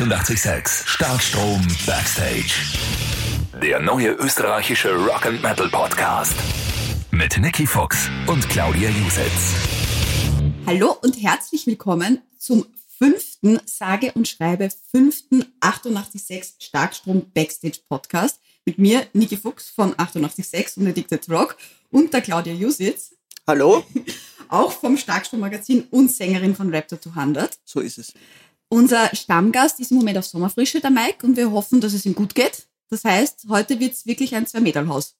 886 Starkstrom Backstage. Der neue österreichische Rock and Metal Podcast mit Nicky Fox und Claudia Jusitz. Hallo und herzlich willkommen zum fünften, sage und schreibe fünften 886 Starkstrom Backstage Podcast mit mir, Niki Fuchs von 886 und Addicted Rock und der Claudia Jusitz. Hallo? Auch vom Starkstrom Magazin und Sängerin von Raptor 200. So ist es. Unser Stammgast ist im Moment auf Sommerfrische, der Mike, und wir hoffen, dass es ihm gut geht. Das heißt, heute wird es wirklich ein Zwei-Meter-Haus.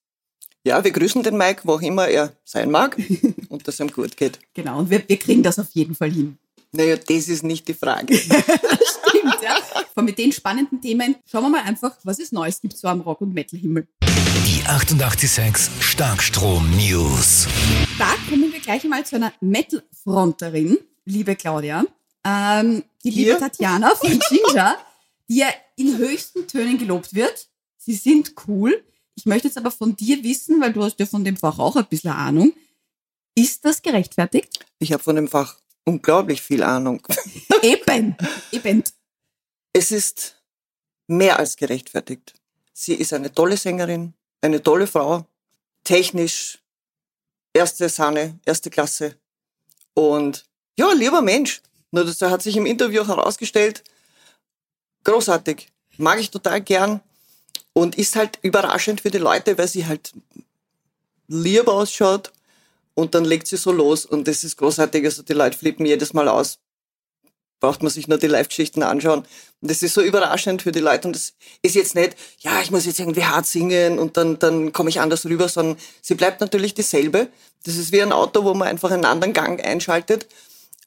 Ja, wir grüßen den Mike, wo auch immer er sein mag und dass es ihm gut geht. Genau, und wir, wir kriegen das auf jeden Fall hin. Naja, das ist nicht die Frage. Stimmt, ja. Von mit den spannenden Themen schauen wir mal einfach, was es Neues gibt so am Rock- und Metal-Himmel. Die 886 Starkstrom News. Da kommen wir gleich einmal zu einer Metal-Fronterin, liebe Claudia. Ähm, die liebe? Tatjana von Ginger, die ja in höchsten Tönen gelobt wird. Sie sind cool. Ich möchte jetzt aber von dir wissen, weil du hast ja von dem Fach auch ein bisschen Ahnung. Ist das gerechtfertigt? Ich habe von dem Fach unglaublich viel Ahnung. Eben, eben. Es ist mehr als gerechtfertigt. Sie ist eine tolle Sängerin, eine tolle Frau, technisch erste Sahne, erste Klasse und ja, lieber Mensch. Nur das hat sich im Interview herausgestellt, großartig, mag ich total gern und ist halt überraschend für die Leute, weil sie halt lieb ausschaut und dann legt sie so los und das ist großartig, also die Leute flippen jedes Mal aus braucht man sich nur die Live-Geschichten anschauen. Und das ist so überraschend für die Leute. Und das ist jetzt nicht, ja, ich muss jetzt irgendwie hart singen und dann, dann komme ich anders rüber, sondern sie bleibt natürlich dieselbe. Das ist wie ein Auto, wo man einfach einen anderen Gang einschaltet.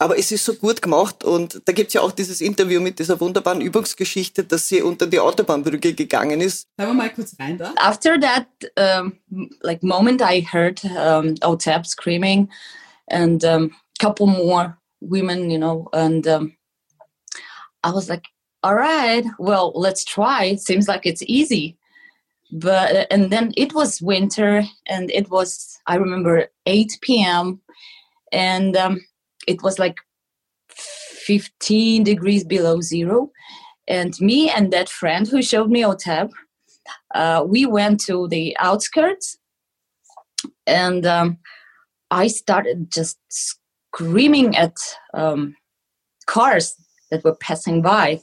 Aber es ist so gut gemacht und da gibt's ja auch dieses Interview mit dieser wunderbaren Übungsgeschichte, dass sie unter die Autobahnbrücke gegangen ist. Hören wir mal kurz rein da. after that um, like moment i heard um, otep screaming and um, couple more women you know and um, i was like all right well let's try it seems like it's easy but and then it was winter and it was i remember 8 p.m and um, it was like 15 degrees below zero and me and that friend who showed me otep uh, we went to the outskirts and um, I started just screaming at um, cars that were passing by.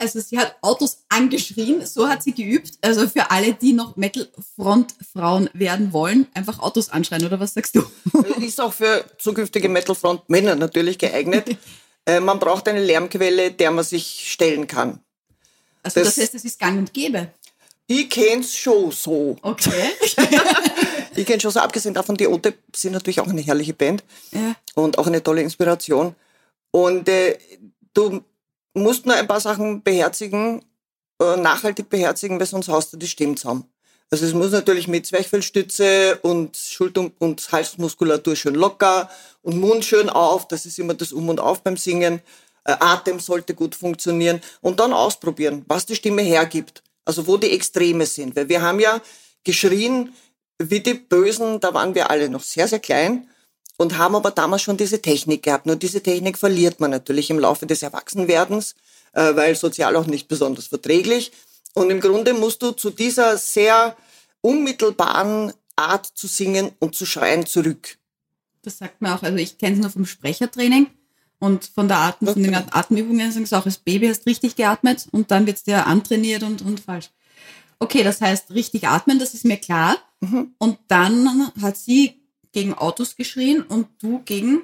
Also sie hat Autos angeschrien, so hat sie geübt. Also für alle, die noch Metal-Front-Frauen werden wollen, einfach Autos anschreien, oder was sagst du? Ist auch für zukünftige Metalfront-Männer natürlich geeignet. Äh, man braucht eine Lärmquelle, der man sich stellen kann. Also das, Das- heißt, es ist gang und gäbe. Ich kenn's schon so. Okay. Ich kenn schon so, abgesehen davon, die Ote sind natürlich auch eine herrliche Band ja. und auch eine tolle Inspiration. Und äh, du musst nur ein paar Sachen beherzigen, äh, nachhaltig beherzigen, weil sonst haust du die Stimme zusammen. Also es muss natürlich mit Zwerchfellstütze und Schulter- und Halsmuskulatur schön locker und Mund schön auf, das ist immer das Um und Auf beim Singen. Äh, Atem sollte gut funktionieren und dann ausprobieren, was die Stimme hergibt. Also wo die Extreme sind. Weil wir haben ja geschrien wie die Bösen, da waren wir alle noch sehr, sehr klein und haben aber damals schon diese Technik gehabt. Nur diese Technik verliert man natürlich im Laufe des Erwachsenwerdens, äh, weil sozial auch nicht besonders verträglich. Und im Grunde musst du zu dieser sehr unmittelbaren Art zu singen und zu schreien zurück. Das sagt man auch. Also ich kenne es nur vom Sprechertraining und von der Atem, von den Okay. Atemübungen sagen sie auch, das Baby hast richtig geatmet und dann wird's dir antrainiert und, und falsch. Okay, das heißt richtig atmen, das ist mir klar. Mhm. Und dann hat sie gegen Autos geschrien und du gegen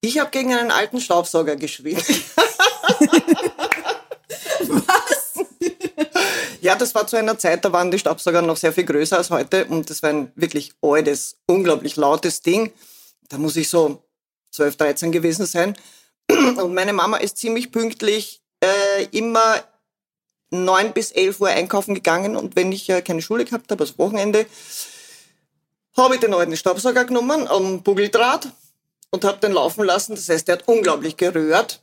Ich habe gegen einen alten Staubsauger geschrien. was? Ja, das war zu einer Zeit, da waren die Staubsauger noch sehr viel größer als heute und das war ein wirklich altes, unglaublich lautes Ding. Da muss ich so 12, 13 gewesen sein. Und meine Mama ist ziemlich pünktlich äh, immer 9 bis 11 Uhr einkaufen gegangen und wenn ich äh, keine Schule gehabt habe, also Wochenende, habe ich den alten Staubsauger genommen am Bugeldraht und habe den laufen lassen. Das heißt, der hat unglaublich gerührt.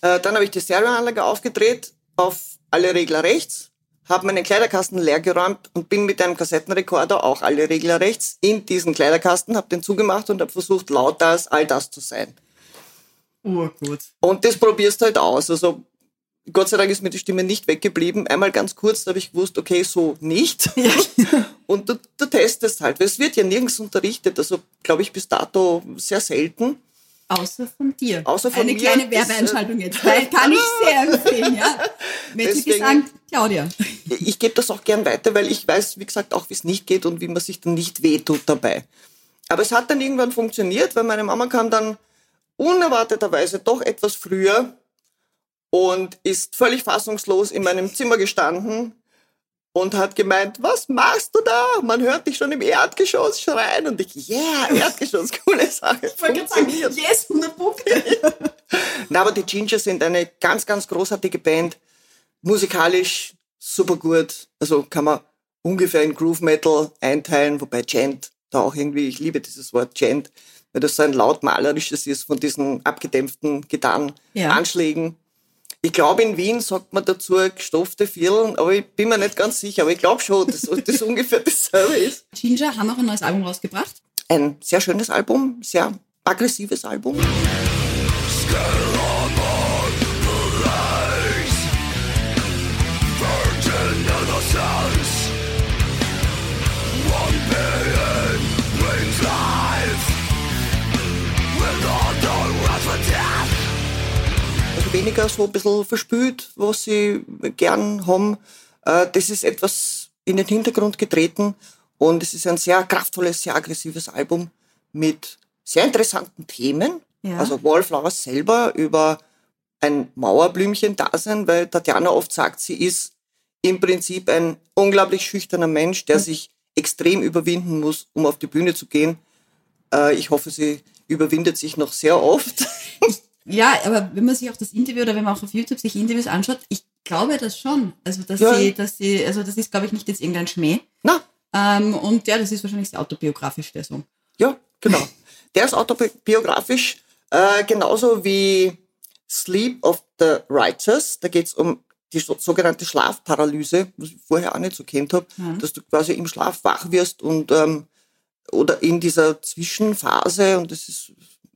Äh, dann habe ich die Stereoanlage aufgedreht auf alle Regler rechts, habe meinen Kleiderkasten leer geräumt und bin mit einem Kassettenrekorder auch alle Regler rechts in diesen Kleiderkasten, habe den zugemacht und habe versucht, lauter als all das zu sein. Urgut. Und das probierst du halt aus. Also Gott sei Dank ist mir die Stimme nicht weggeblieben. Einmal ganz kurz, da habe ich gewusst, okay, so nicht. Ja. Und du, du testest halt, weil es wird ja nirgends unterrichtet, also glaube ich bis dato sehr selten. Außer von dir. Außer von Eine mir. kleine Werbeeinschaltung jetzt, weil kann ich sehr empfehlen, ja. Mädchen gesagt, Claudia. Ich gebe das auch gern weiter, weil ich weiß, wie gesagt, auch wie es nicht geht und wie man sich dann nicht wehtut dabei. Aber es hat dann irgendwann funktioniert, weil meine Mama kam dann unerwarteterweise doch etwas früher und ist völlig fassungslos in meinem Zimmer gestanden und hat gemeint, was machst du da? Man hört dich schon im Erdgeschoss schreien. Und ich, yeah, Erdgeschoss, coole Sache. Ich wollte sagen, yes, 100 Punkte. Na, aber die Ginger sind eine ganz, ganz großartige Band. Musikalisch super gut. Also kann man ungefähr in Groove Metal einteilen, wobei Gent da auch irgendwie, ich liebe dieses Wort Gent, weil das so ein lautmalerisches ist von diesen abgedämpften Gitarrenanschlägen. Ich glaube, in Wien sagt man dazu gestopfte Vierteln, aber ich bin mir nicht ganz sicher, aber ich glaube schon, dass das ungefähr dasselbe ist. Ginger haben auch ein neues Album rausgebracht. Ein sehr schönes Album, sehr aggressives Album. Also weniger so ein bisschen verspült, was sie gern haben. Äh, Das ist etwas in den Hintergrund getreten und es ist ein sehr kraftvolles, sehr aggressives Album mit sehr interessanten Themen. Ja. Also Wallflowers selber über ein Mauerblümchen-Dasein, weil Tatjana oft sagt, sie ist im Prinzip ein unglaublich schüchterner Mensch, der sich extrem überwinden muss, um auf die Bühne zu gehen. Äh, Ich hoffe, sie überwindet sich noch sehr oft. Ja, aber wenn man sich auch das Interview oder wenn man auch auf YouTube sich Interviews anschaut, ich glaube das schon. Also, dass Ja. sie, dass sie, also das ist, glaube ich, nicht jetzt irgendein Schmäh. Na, Ähm, und ja, das ist wahrscheinlich sehr autobiografisch, der Song. Ja, genau. Der ist autobiografisch, äh, genauso wie Sleep of the Righteous. Da geht's um die so, sogenannte Schlafparalyse, was ich vorher auch nicht so kennt habe, Mhm. dass du quasi im Schlaf wach wirst und ähm, oder in dieser Zwischenphase und das ist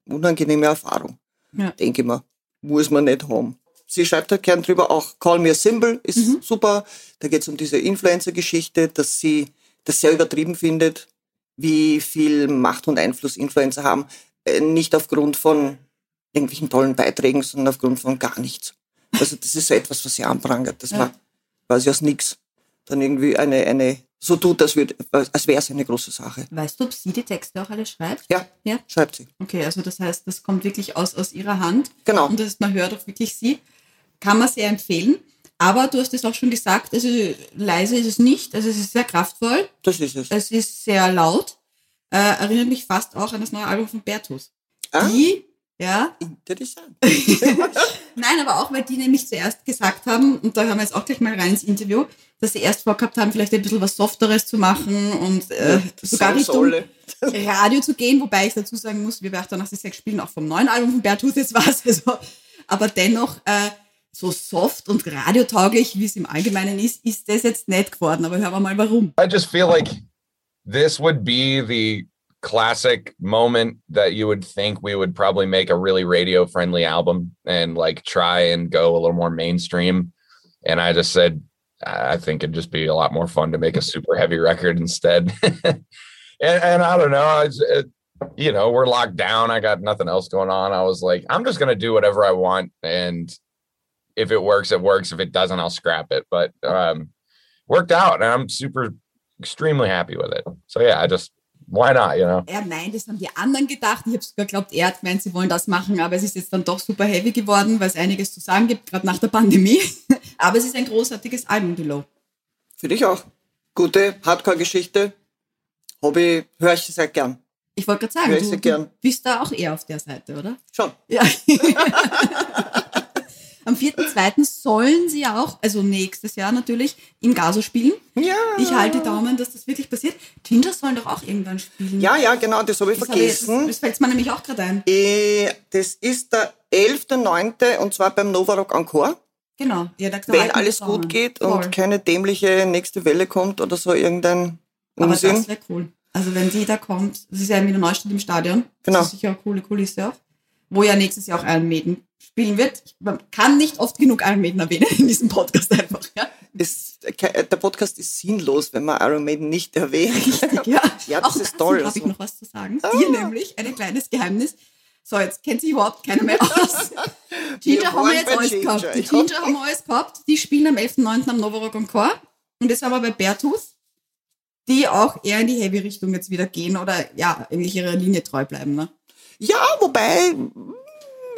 eine unangenehme Erfahrung. Ja. Denke ich mal. Muss man nicht haben. Sie schreibt halt gern drüber, auch Call Me a Symbol ist Mhm. super. Da geht's um diese Influencer-Geschichte, dass sie das sehr übertrieben findet, wie viel Macht und Einfluss Influencer haben. Äh, Nicht aufgrund von irgendwelchen tollen Beiträgen, sondern aufgrund von gar nichts. Also das ist so etwas, was sie anprangert, dass Ja. man quasi aus nichts dann irgendwie eine, eine so tut, als, als wäre es eine große Sache. Weißt du, ob sie die Texte auch alle schreibt? Ja, Ja. schreibt sie. Okay, also das heißt, das kommt wirklich aus, aus ihrer Hand. Genau. Und das, man hört auch wirklich sie. Kann man sehr empfehlen. Aber du hast es auch schon gesagt, also leise ist es nicht. Also es ist sehr kraftvoll. Das ist es. Es ist sehr laut. Äh, erinnert mich fast auch an das neue Album von Bertus. Ah, Die, ja, interessant. Nein, aber auch, weil die nämlich zuerst gesagt haben, und da haben wir jetzt auch gleich mal rein ins Interview, dass sie erst vorgehabt haben, vielleicht ein bisschen was Softeres zu machen und äh, sogar So Richtung solle. Radio zu gehen, wobei ich dazu sagen muss, wir bei 886 spielen auch vom neuen Album von Berthuth, jetzt war's also, aber dennoch äh, so soft und radiotauglich, wie es im Allgemeinen ist, ist das jetzt nicht geworden, aber hören wir mal warum. I just feel like this would be the classic moment that you would think we would probably make a really radio friendly album and like try and go a little more mainstream. And I just said, I think it'd just be a lot more fun to make a super heavy record instead. and, and I don't know, it, you know, we're locked down. I got nothing else going on. I was like, I'm just going to do whatever I want. And if it works, it works. If it doesn't, I'll scrap it. But um, worked out and I'm super extremely happy with it. So yeah, I just why not, you know? Ja, nein, das haben die anderen gedacht. Ich habe sogar geglaubt, er hat gemeint, sie wollen das machen, aber es ist jetzt dann doch super heavy geworden, weil es einiges zu sagen gibt, gerade nach der Pandemie. aber es ist ein großartiges Album, die Low. Finde ich auch. Gute Hardcore-Geschichte. Hobby höre ich sehr gern. Ich wollte gerade sagen, du, du gern. bist da auch eher auf der Seite, oder? Schon. Ja. Am 4.2. sollen sie ja auch, also nächstes Jahr natürlich, im Gaso spielen. Ja. Ich halte Daumen, dass das wirklich passiert. Ginger sollen doch auch irgendwann spielen. Ja, ja, genau, das habe ich das, habe ich, das, vergessen. das fällt mir nämlich auch gerade ein. Äh, Das ist der 11.9. und zwar beim Novarock Encore. Genau. Ja, da, Wenn alles gut geht Voll. und keine dämliche nächste Welle kommt oder so irgendein Aber Unsinn. das wäre cool. Also wenn die da kommt, das ist ja in Wiener Neustadt im Stadion. Genau. Das ist sicher eine coole Kulisse auch. Wo ja nächstes Jahr auch Iron Maiden spielen wird. Man kann nicht oft genug Iron Maiden erwähnen in diesem Podcast einfach. Ja? Ist, der Podcast ist sinnlos, wenn man Iron Maiden nicht erwähnt. Richtig, ja. ja, das auch ist toll. habe Also. ich noch was zu sagen. Dir nämlich ein kleines Geheimnis. So, jetzt kennt sich überhaupt keiner mehr aus. Ginger haben wir jetzt alles Ginger, gehabt. Die. Ginger haben wir alles gehabt. Die spielen am 11.9. am Novorock Encore. Und das war aber bei Beartooth, die auch eher in die Heavy-Richtung jetzt wieder gehen oder ja, eigentlich ihrer Linie treu bleiben. Ne? Ja, wobei,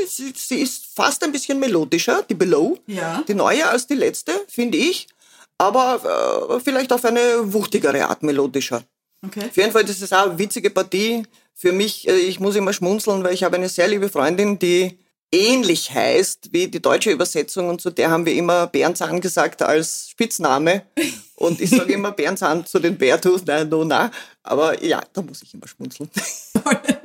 sie, sie ist fast ein bisschen melodischer, die Below. Ja. Die neue als die letzte, finde ich. Aber äh, vielleicht auf eine wuchtigere Art melodischer. Okay. Auf jeden Fall, das ist auch eine witzige Partie. Für mich, äh, ich muss immer schmunzeln, weil ich habe eine sehr liebe Freundin, die ähnlich heißt wie die deutsche Übersetzung und zu der haben wir immer Bärenzahn gesagt als Spitzname. Und ich sage immer Bärenzahn zu den Beartooth, nein, no, na. Aber ja, da muss ich immer schmunzeln.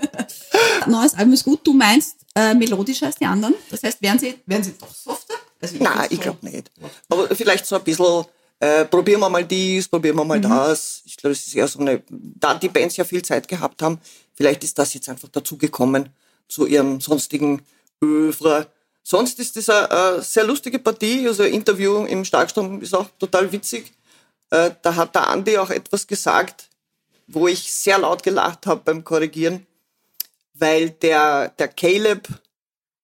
Neues Album ist gut. Du meinst äh, melodischer als die anderen. Das heißt, werden sie, werden sie doch softer? Also Nein, find's ich glaube nicht. Aber vielleicht so ein bisschen, äh, probieren wir mal dies, probieren wir mal das. Ich glaube, es ist eher so eine, da die Bands ja viel Zeit gehabt haben, vielleicht ist das jetzt einfach dazugekommen zu ihrem sonstigen Övre. Sonst ist das eine, eine sehr lustige Partie, also ein Interview im Starksturm ist auch total witzig. Äh, da hat der Andi auch etwas gesagt, wo ich sehr laut gelacht habe beim Korrigieren, weil der, der Caleb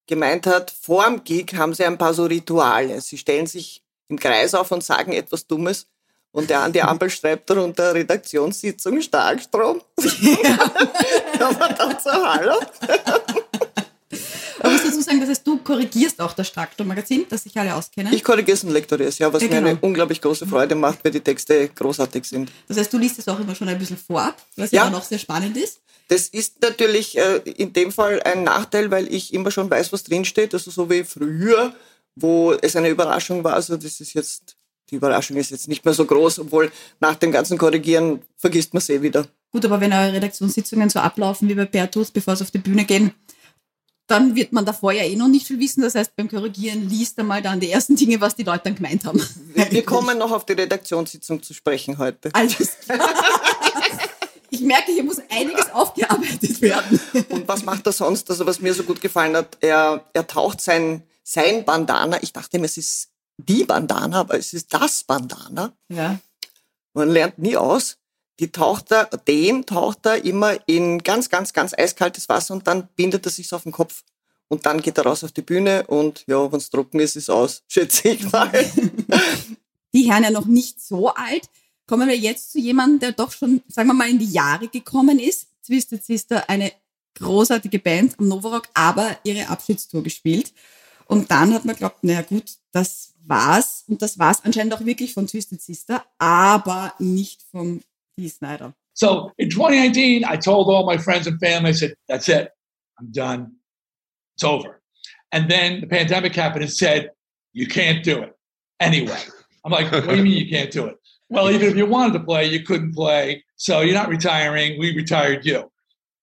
gemeint hat, vor dem Gig haben sie ein paar so Rituale. Sie stellen sich im Kreis auf und sagen etwas Dummes. Und der Andi Ampel schreibt darunter Redaktionssitzung Starkstrom. Aber dann so, hallo. Man muss dazu sagen, das heißt, du korrigierst auch das Starksturm-Magazin, das sich alle auskennen. Ich korrigiere es und lektoriere es, ja, was Ja, mir eine genau. unglaublich große Freude macht, weil die Texte großartig sind. Das heißt, du liest es auch immer schon ein bisschen vorab, was ja, Ja. auch sehr spannend ist. Das ist natürlich äh, in dem Fall ein Nachteil, weil ich immer schon weiß, was drinsteht. Also so wie früher, wo es eine Überraschung war. Also das ist jetzt, die Überraschung ist jetzt nicht mehr so groß, obwohl nach dem ganzen Korrigieren vergisst man es eh wieder. Gut, aber wenn eure Redaktionssitzungen so ablaufen wie bei Bertus, bevor sie auf die Bühne gehen, dann wird man davor ja eh noch nicht viel wissen. Das heißt, beim Korrigieren liest einmal dann die ersten Dinge, was die Leute dann gemeint haben. Wir kommen noch auf die Redaktionssitzung zu sprechen heute. Alles klar. Ich merke, hier muss einiges aufgearbeitet werden. Und was macht er sonst? Also was mir so gut gefallen hat, er, er taucht sein, sein Bandana, ich dachte mir, es ist die Bandana, aber es ist das Bandana. Ja. Man lernt nie aus. Die taucht er, den taucht er immer in ganz, ganz, ganz eiskaltes Wasser und dann bindet er sich auf den Kopf. Und dann geht er raus auf die Bühne und ja, wenn es trocken ist, ist aus, schätze ich mal. Die Herren ja noch nicht so alt. Kommen wir jetzt zu jemandem, der doch schon, sagen wir mal, in die Jahre gekommen ist. Twisted Sister, eine großartige Band am Novorock, aber ihre Abschiedstour gespielt. Und dann hat man geglaubt, naja gut, das war's. Und das war's anscheinend auch wirklich von Twisted Sister, aber nicht vom Dee Snyder. So in 2019, I told all my friends and family, I said, that's it. I'm done. It's over. And then the pandemic happened and said, you can't do it anyway. I'm like, what do you mean you can't do it? Well, even if you wanted to play, you couldn't play. So you're not retiring. We retired you.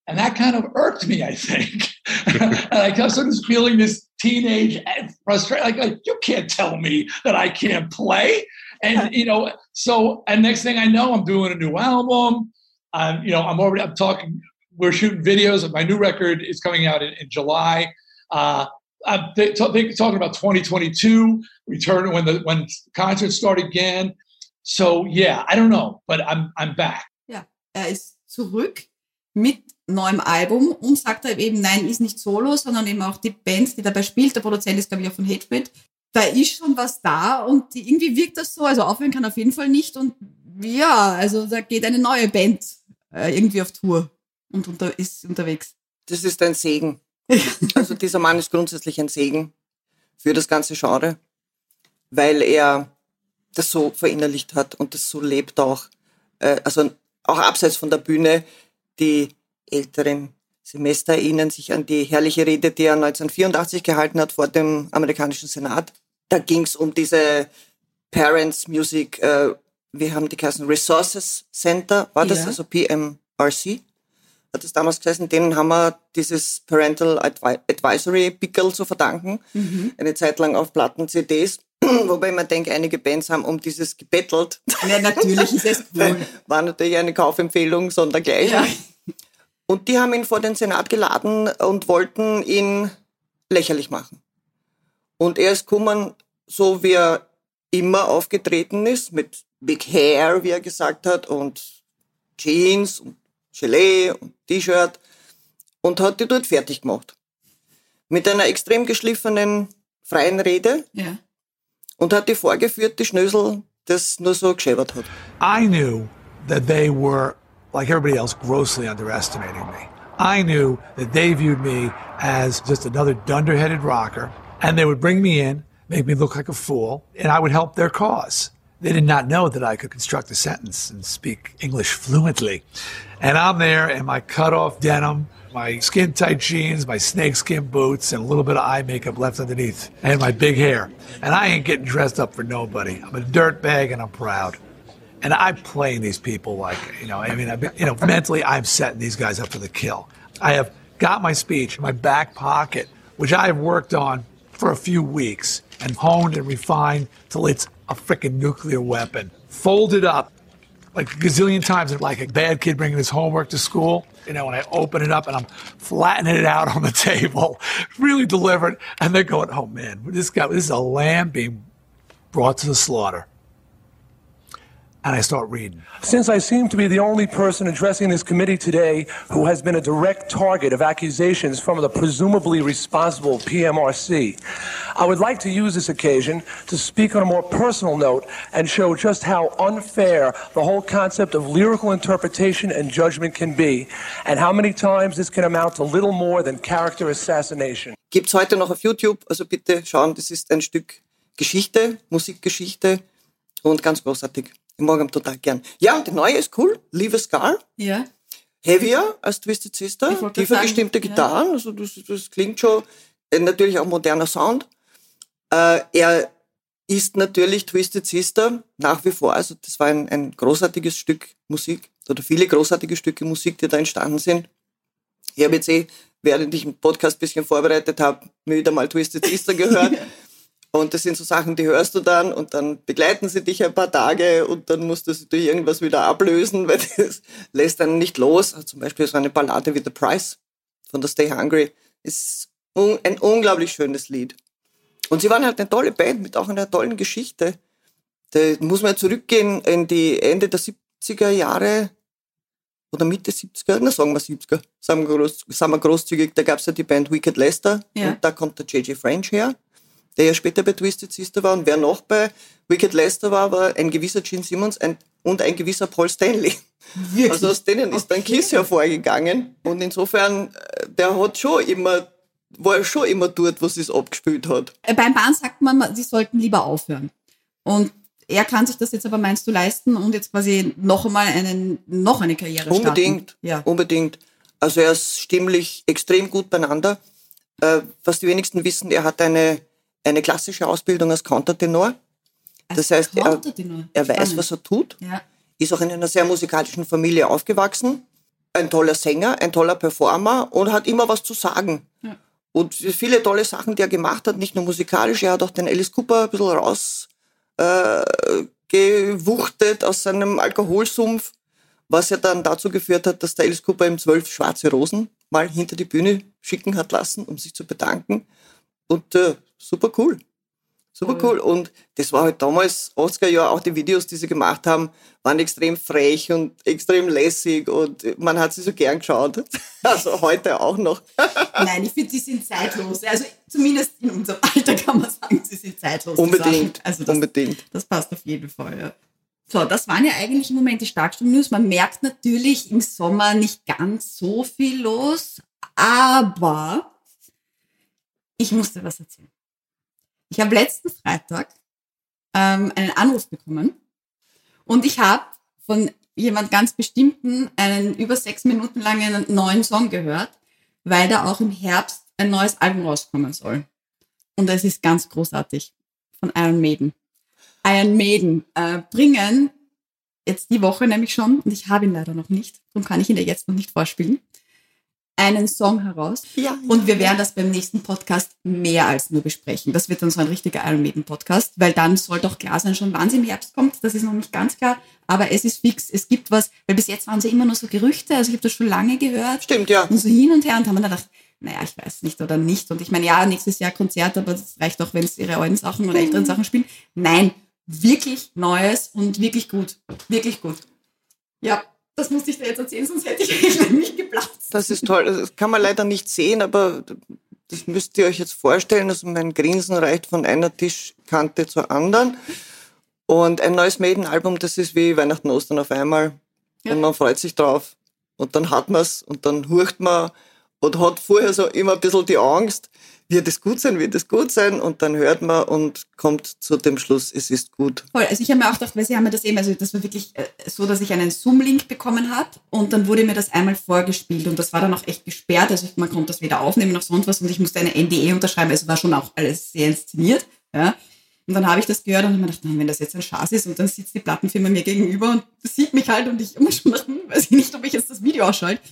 And that kind of irked me, I think. and I kept sort of feeling this teenage frustration. Like, like, you can't tell me that I can't play. And, you know, so, and next thing I know, I'm doing a new album. I'm, you know, I'm already, I'm talking, we're shooting videos. Of my new record is coming out in, in July. Uh, I'm th- th- talking about 2022, return when the, when concerts start again. So yeah, I don't know, but I'm, I'm back. Ja, er ist zurück mit neuem Album und sagt er eben, nein, ist nicht solo, sondern eben auch die Band, die dabei spielt. Der Produzent ist, glaube ich, auch von Hatebreed. Da ist schon was da und irgendwie wirkt das so. Also aufhören kann auf jeden Fall nicht. Und ja, also da geht eine neue Band äh, irgendwie auf Tour und unter, ist unterwegs. Das ist ein Segen. Also dieser Mann ist grundsätzlich ein Segen für das ganze Genre, weil er das so verinnerlicht hat und das so lebt auch. Äh, Also auch abseits von der Bühne, die älteren Semester erinnern sich an die herrliche Rede, die er 1984 gehalten hat vor dem amerikanischen Senat. Da ging es um diese Parents Music, äh, wir haben die geheißen Resources Center, war das Ja. also PMRC? Hat das damals geheißen, denen haben wir dieses Parental Advi Advisory Pickel zu verdanken. Eine Zeit lang auf Platten-CDs. Wobei ich mir denke, einige Bands haben um dieses gebettelt. Ja, natürlich ist es cool. War natürlich eine Kaufempfehlung sondergleichen. Ja. Und die haben ihn vor den Senat geladen und wollten ihn lächerlich machen. Und er ist gekommen, so wie er immer aufgetreten ist, mit Big Hair, wie er gesagt hat, und Jeans und Gelee und T-Shirt und hat die dort fertig gemacht. Mit einer extrem geschliffenen freien Rede Ja. Und hat die Schnösel, das nur so geschäbert hat. I knew that they were, like everybody else, grossly underestimating me. I knew that they viewed me as just another dunderheaded rocker, and they would bring me in, make me look like a fool, and I would help their cause. They did not know that I could construct a sentence and speak English fluently. And I'm there in my cut off denim, my skin tight jeans, my snakeskin boots, and a little bit of eye makeup left underneath, and my big hair. And I ain't getting dressed up for nobody. I'm a dirtbag and I'm proud. And I'm playing these people like, you know, I mean, I've been, you know, mentally I'm setting these guys up for the kill. I have got my speech in my back pocket, which I have worked on for a few weeks and honed and refined till it's a freaking nuclear weapon. Folded up like a gazillion times, like a bad kid bringing his homework to school. You know, when I open it up and I'm flattening it out on the table, really delivered, and they're going, "Oh man, this guy, this is a lamb being brought to the slaughter." And I start reading. Since I seem to be the only person addressing this committee today who has been a direct target of accusations from the presumably responsible PMRC, I would like to use this occasion to speak on a more personal note and show just how unfair the whole concept of lyrical interpretation and judgment can be, and how many times this can amount to little more than character assassination. Gibt's heute noch auf YouTube, also bitte schauen, das ist ein Stück Geschichte, Musikgeschichte und ganz großartig. Ich mag ihn total gern. Ja, und die neue ist cool, Leave a Scar. Ja. Heavier als Twisted Sister, tiefer gestimmte ja. Gitarren, also das, das klingt schon, äh, natürlich auch moderner Sound. Äh, er ist natürlich Twisted Sister nach wie vor, also das war ein, ein großartiges Stück Musik oder viele großartige Stücke Musik, die da entstanden sind. Ich habe jetzt eh, während ich den Podcast ein bisschen vorbereitet habe, mir wieder mal Twisted Sister gehört. Und das sind so Sachen, die hörst du dann und dann begleiten sie dich ein paar Tage und dann musst du sie durch irgendwas wieder ablösen, weil das lässt dann nicht los. Also zum Beispiel so eine Ballade wie The Price von der Stay Hungry ist ein unglaublich schönes Lied. Und sie waren halt eine tolle Band mit auch einer tollen Geschichte. Da muss man zurückgehen in die Ende der 70er Jahre oder Mitte 70er, na sagen wir 70er, sagen wir, groß, sagen wir großzügig, da gab es ja die Band Wicked Lester Ja. und da kommt der J.J. French her, der ja später bei Twisted Sister war und wer noch bei Wicked Lester war, war ein gewisser Gene Simmons ein, und ein gewisser Paul Stanley. Also aus denen ist dann Kiss hervorgegangen und insofern, äh, der hat schon immer, war schon immer dort, sie es abgespielt hat. Äh, Beim Bahn sagt man, sie sollten lieber aufhören. Und er kann sich das jetzt aber meinst du leisten und jetzt quasi noch einmal einen, noch eine Karriere starten. Unbedingt, Ja. unbedingt. Also er ist stimmlich extrem gut beieinander. Äh, was die wenigsten wissen, er hat eine, eine klassische Ausbildung als Countertenor. Das heißt, er, er weiß, was er tut, Ja. ist auch in einer sehr musikalischen Familie aufgewachsen, ein toller Sänger, ein toller Performer und hat immer was zu sagen. Ja. Und viele tolle Sachen, die er gemacht hat, nicht nur musikalisch, er hat auch den Alice Cooper ein bisschen raus äh, aus seinem Alkoholsumpf, was ja dann dazu geführt hat, dass der Alice Cooper ihm zwölf schwarze Rosen mal hinter die Bühne schicken hat lassen, um sich zu bedanken. Und äh, super cool. Super cool. Und das war halt damals, 80er Jahre, auch die Videos, die sie gemacht haben, waren extrem frech und extrem lässig und man hat sie so gern geschaut. Also heute auch noch. Nein, ich finde, die sind zeitlos. Also zumindest in unserem Alter kann man sagen, sie sind zeitlos. Unbedingt. Also das, Unbedingt. das passt auf jeden Fall. Ja. So, das waren ja eigentlich im Moment die Starkstrom-News. Man merkt natürlich im Sommer nicht ganz so viel los, aber ich musste was erzählen. Ich habe letzten Freitag ähm, einen Anruf bekommen und ich habe von jemand ganz bestimmten einen über sechs Minuten langen neuen Song gehört, weil da auch im Herbst ein neues Album rauskommen soll. Und es ist ganz großartig von Iron Maiden. Iron Maiden äh, bringen jetzt die Woche nämlich schon, und ich habe ihn leider noch nicht, darum kann ich ihn dir jetzt noch nicht vorspielen, einen Song heraus. Ja, Und wir werden das beim nächsten Podcast mehr als nur besprechen. Das wird dann so ein richtiger Iron Maiden Podcast, weil dann soll doch klar sein, schon wann es im Herbst kommt. Das ist noch nicht ganz klar, aber es ist fix. Es gibt was, weil bis jetzt waren ja immer nur so Gerüchte. Also ich habe das schon lange gehört. Stimmt, ja. Und so hin und her und haben wir dann gedacht, naja, ich weiß nicht oder nicht. Und ich meine, ja, nächstes Jahr Konzert, aber das reicht auch, wenn es ihre alten Sachen oder älteren Sachen spielen. Nein, wirklich Neues und wirklich gut. Wirklich gut. Ja, das musste ich dir jetzt erzählen, sonst hätte ich nicht geplatzt. Das ist toll. Das kann man leider nicht sehen, aber das müsst ihr euch jetzt vorstellen. Also mein Grinsen reicht von einer Tischkante zur anderen. Und ein neues Maiden-Album, das ist wie Weihnachten, Ostern auf einmal. Ja. Und man freut sich drauf. Und dann hat man's und dann hurcht man und hat vorher so immer ein bisschen die Angst, wird es gut sein, wird es gut sein? Und dann hört man und kommt zu dem Schluss, es ist gut. Voll. Also ich habe mir auch gedacht, weil sie haben mir das eben, also das war wirklich äh, so, dass ich einen Zoom-Link bekommen habe und dann wurde mir das einmal vorgespielt und das war dann auch echt gesperrt. Also man konnte das weder aufnehmen noch sonst was und ich musste eine NDE unterschreiben. Also war schon auch alles sehr inszeniert. Ja. Und dann habe ich das gehört und habe mir gedacht, nein, wenn das jetzt ein Schatz ist und dann sitzt die Plattenfirma mir gegenüber und sieht mich halt und ich immer schon weiß ich nicht, ob ich jetzt das Video ausschalte.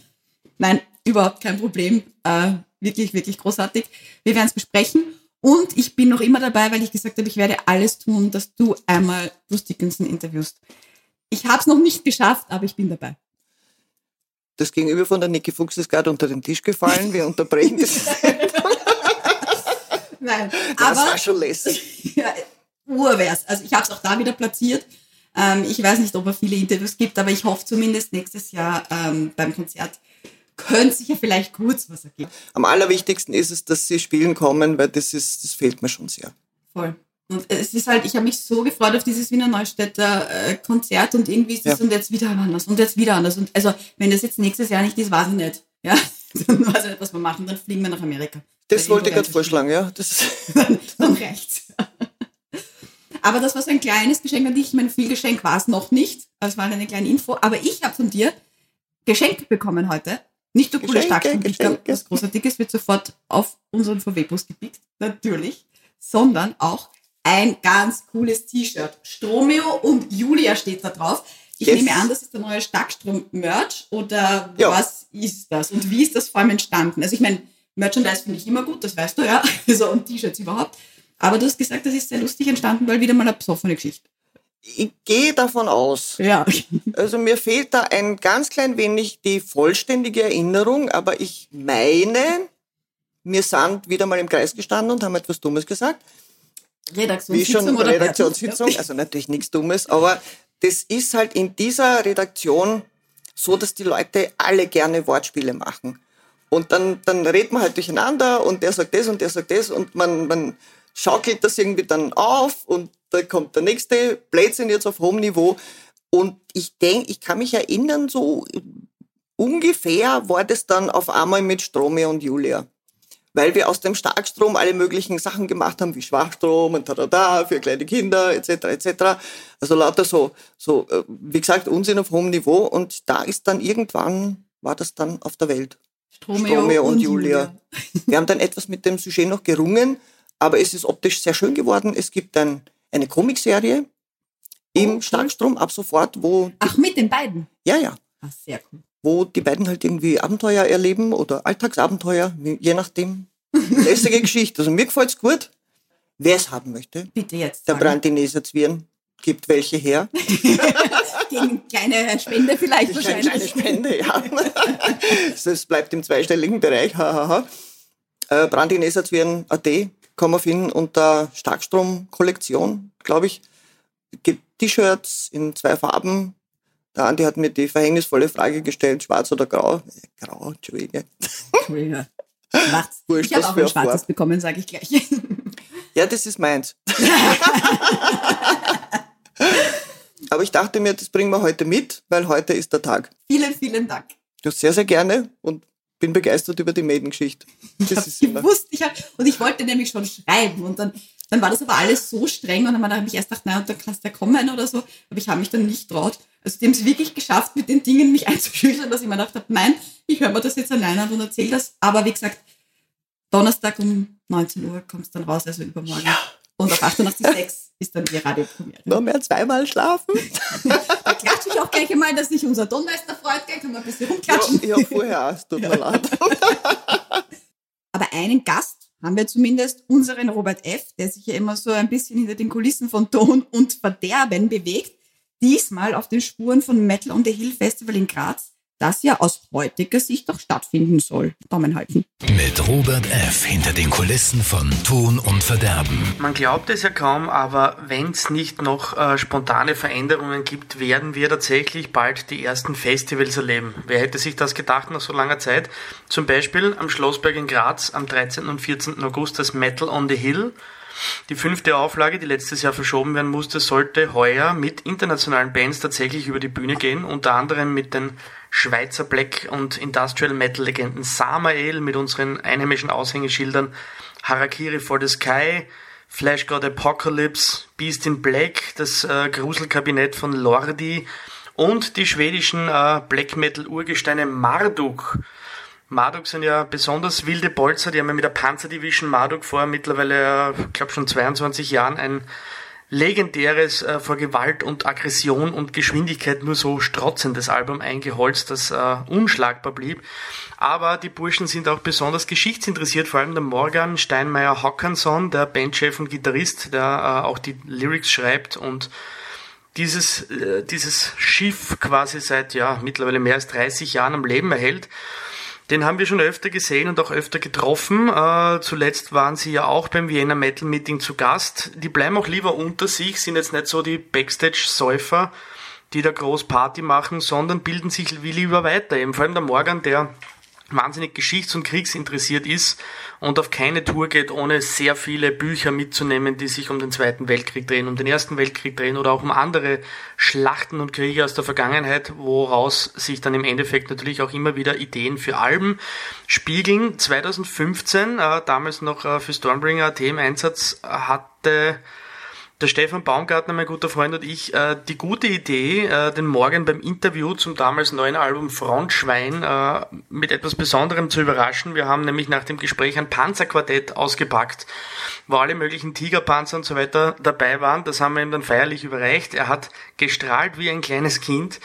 Nein, überhaupt kein Problem. Äh, wirklich, wirklich großartig. Wir werden es besprechen. Und ich bin noch immer dabei, weil ich gesagt habe, ich werde alles tun, dass du einmal Bruce Dickinson interviewst. Ich habe es noch nicht geschafft, aber ich bin dabei. Das Gegenüber von der Niki Fuchs ist gerade unter den Tisch gefallen. Wir unterbrechen das. Nein, Das aber war schon lässig. ja, urwärts. Also ich habe es auch da wieder platziert. Ähm, ich weiß nicht, ob es viele Interviews gibt, aber ich hoffe zumindest nächstes Jahr ähm, beim Konzert könnte sich ja vielleicht kurz was ergeben. Am allerwichtigsten ist es, dass sie spielen kommen, weil das ist, das fehlt mir schon sehr. Voll. Und es ist halt, ich habe mich so gefreut auf dieses Wiener Neustädter äh, Konzert und irgendwie ist das Ja. und jetzt wieder anders und jetzt wieder anders. Und also, wenn das jetzt nächstes Jahr nicht ist, weiß ich nicht. Ja, dann weiß ich nicht, was wir machen, dann fliegen wir nach Amerika. Das wollte ich gerade vorschlagen, ja. Das dann, dann reicht's. Aber das war so ein kleines Geschenk an dich. Ich meine, viel Geschenk war es noch nicht. Es war eine kleine Info. Aber ich habe von dir Geschenk bekommen heute. Nicht nur coole das großartig ist, wird sofort auf unseren VW-Bus gepickt, natürlich, sondern auch ein ganz cooles T-Shirt. Stromeo und Julia steht da drauf. Ich Yes. nehme an, das ist der neue Starkstrom-Merch oder Ja. was ist das? Und wie ist das vor allem entstanden? Also ich meine, Merchandise finde ich immer gut, das weißt du ja. Also und T-Shirts überhaupt. Aber du hast gesagt, das ist sehr lustig entstanden, weil wieder mal eine besoffene Geschichte. Ich gehe davon aus. Ja. Also mir fehlt da ein ganz klein wenig die vollständige Erinnerung, aber ich meine, wir sind wieder mal im Kreis gestanden und haben etwas Dummes gesagt. Wie Redaktionssitzung schon oder Redaktionssitzung, also natürlich nichts Dummes, aber das ist halt in dieser Redaktion so, dass die Leute alle gerne Wortspiele machen. Und dann, dann redet man halt durcheinander und der sagt das und der sagt das und man, man schaukelt das irgendwie dann auf und da kommt der nächste Blödsinn jetzt auf hohem Niveau. Und ich denke, ich kann mich erinnern, so ungefähr war das dann auf einmal mit Strome und Julia weil wir aus dem Starkstrom alle möglichen Sachen gemacht haben, wie Schwachstrom und tada für kleine Kinder etc. etc. Also lauter so, so äh, wie gesagt, Unsinn auf hohem Niveau und da ist dann irgendwann, war das dann auf der Welt. Stromeo, und, Julia. Wir haben dann etwas mit dem Sujet noch gerungen, aber es ist optisch sehr schön geworden. Es gibt ein, eine Comicserie im Starkstrom ab sofort, wo, Ach, mit den beiden. ja, ja, Ah, sehr cool. wo die beiden halt irgendwie Abenteuer erleben oder Alltagsabenteuer, je nachdem. Lässige Geschichte. Also mir gefällt's gut. Wer es haben möchte, Bitte jetzt. der. Brandineser Zwirn gibt welche her. Gegen kleine Spende vielleicht wahrscheinlich. kleine Spende, ja. Das bleibt im zweistelligen Bereich. Äh, Brandineser Zwirn Kann man finden unter Starkstrom-Kollektion, glaube ich. Gibt T-Shirts in zwei Farben. Der Andi hat mir die verhängnisvolle Frage gestellt, schwarz oder grau? Äh, Grau, Entschuldige. Entschuldige. Schwarz. Wurscht, ich habe auch ein schwarzes Farbe. bekommen, sage ich gleich. Ja, das ist meins. Aber ich dachte mir, das bringen wir heute mit, weil heute ist der Tag. vielen, vielen Dank. Du sehr, sehr gerne und bin begeistert über die Maiden-Geschichte. Ich habe gewusst, ich hab, und ich wollte nämlich schon schreiben und dann, dann war das aber alles so streng und dann habe ich erst gedacht, na, und dann kannst du ja kommen oder so, aber ich habe mich dann nicht traut. Also die haben es wirklich geschafft, mit den Dingen mich einzuschüchtern, dass ich mir gedacht habe, nein, ich höre mir das jetzt alleine an und erzähle das. Aber wie gesagt, Donnerstag um 19 Uhr kommt es dann raus, also übermorgen. Und auf 88.6 ist dann die Radiopremiere. Nur mehr zweimal schlafen. da klatsche ich auch gleich einmal, dass sich unser Tonmeister freut, gell? kann man ein bisschen rumklatschen. Ja, ja vorher auch, es tut mir leid. Aber einen Gast haben wir zumindest, unseren Robert F., der sich ja immer so ein bisschen hinter den Kulissen von Ton und Verderben bewegt, diesmal auf den Spuren von Metal on the Hill Festival in Graz das ja aus heutiger Sicht doch stattfinden soll. Daumen halten. Mit Robert F. hinter den Kulissen von Ton und Verderben. Man glaubt es ja kaum, aber wenn es nicht noch äh, spontane Veränderungen gibt, werden wir tatsächlich bald die ersten Festivals erleben. Wer hätte sich das gedacht nach so langer Zeit? Zum Beispiel am Schlossberg in Graz am 13. und 14. August das Metal on the Hill. Die fünfte Auflage, die letztes Jahr verschoben werden musste, sollte heuer mit internationalen Bands tatsächlich über die Bühne gehen, unter anderem mit den Schweizer Black und Industrial Metal Legenden Samael mit unseren einheimischen Aushängeschildern Harakiri for the Sky, Flash God Apocalypse, Beast in Black, das äh, Gruselkabinett von Lordi und die schwedischen äh, Black Metal Urgesteine Marduk. Marduk sind ja besonders wilde Bolzer, die haben ja mit der Panzerdivision Marduk vor mittlerweile, ich äh, glaube schon 22 Jahren ein legendäres äh, vor Gewalt und Aggression und Geschwindigkeit nur so strotzendes Album eingeholzt, das äh, unschlagbar blieb. Aber die Burschen sind auch besonders geschichtsinteressiert, vor allem der Morgan Steinmeier Hockanson, der Bandchef und Gitarrist, der äh, auch die Lyrics schreibt und dieses, äh, dieses Schiff quasi seit ja mittlerweile mehr als 30 Jahren am Leben erhält. Den haben wir schon öfter gesehen und auch öfter getroffen. Äh, zuletzt waren sie ja auch beim Vienna Metal Meeting zu Gast. Die bleiben auch lieber unter sich, sind jetzt nicht so die Backstage-Säufer, die da groß Party machen, sondern bilden sich wie lieber weiter. Eben vor allem der Morgan, der wahnsinnig geschichts- und kriegsinteressiert ist und auf keine Tour geht, ohne sehr viele Bücher mitzunehmen, die sich um den Zweiten Weltkrieg drehen, um den Ersten Weltkrieg drehen oder auch um andere Schlachten und Kriege aus der Vergangenheit, woraus sich dann im Endeffekt natürlich auch immer wieder Ideen für Alben spiegeln. 2015, äh, damals noch äh, für Stormbringer AT im Einsatz, hatte der Stefan Baumgartner, mein guter Freund und ich, äh, die gute Idee, äh, den Morgen beim Interview zum damals neuen Album Frontschwein äh, mit etwas Besonderem zu überraschen. Wir haben nämlich nach dem Gespräch ein Panzerquartett ausgepackt, wo alle möglichen Tigerpanzer und so weiter dabei waren. Das haben wir ihm dann feierlich überreicht. Er hat gestrahlt wie ein kleines Kind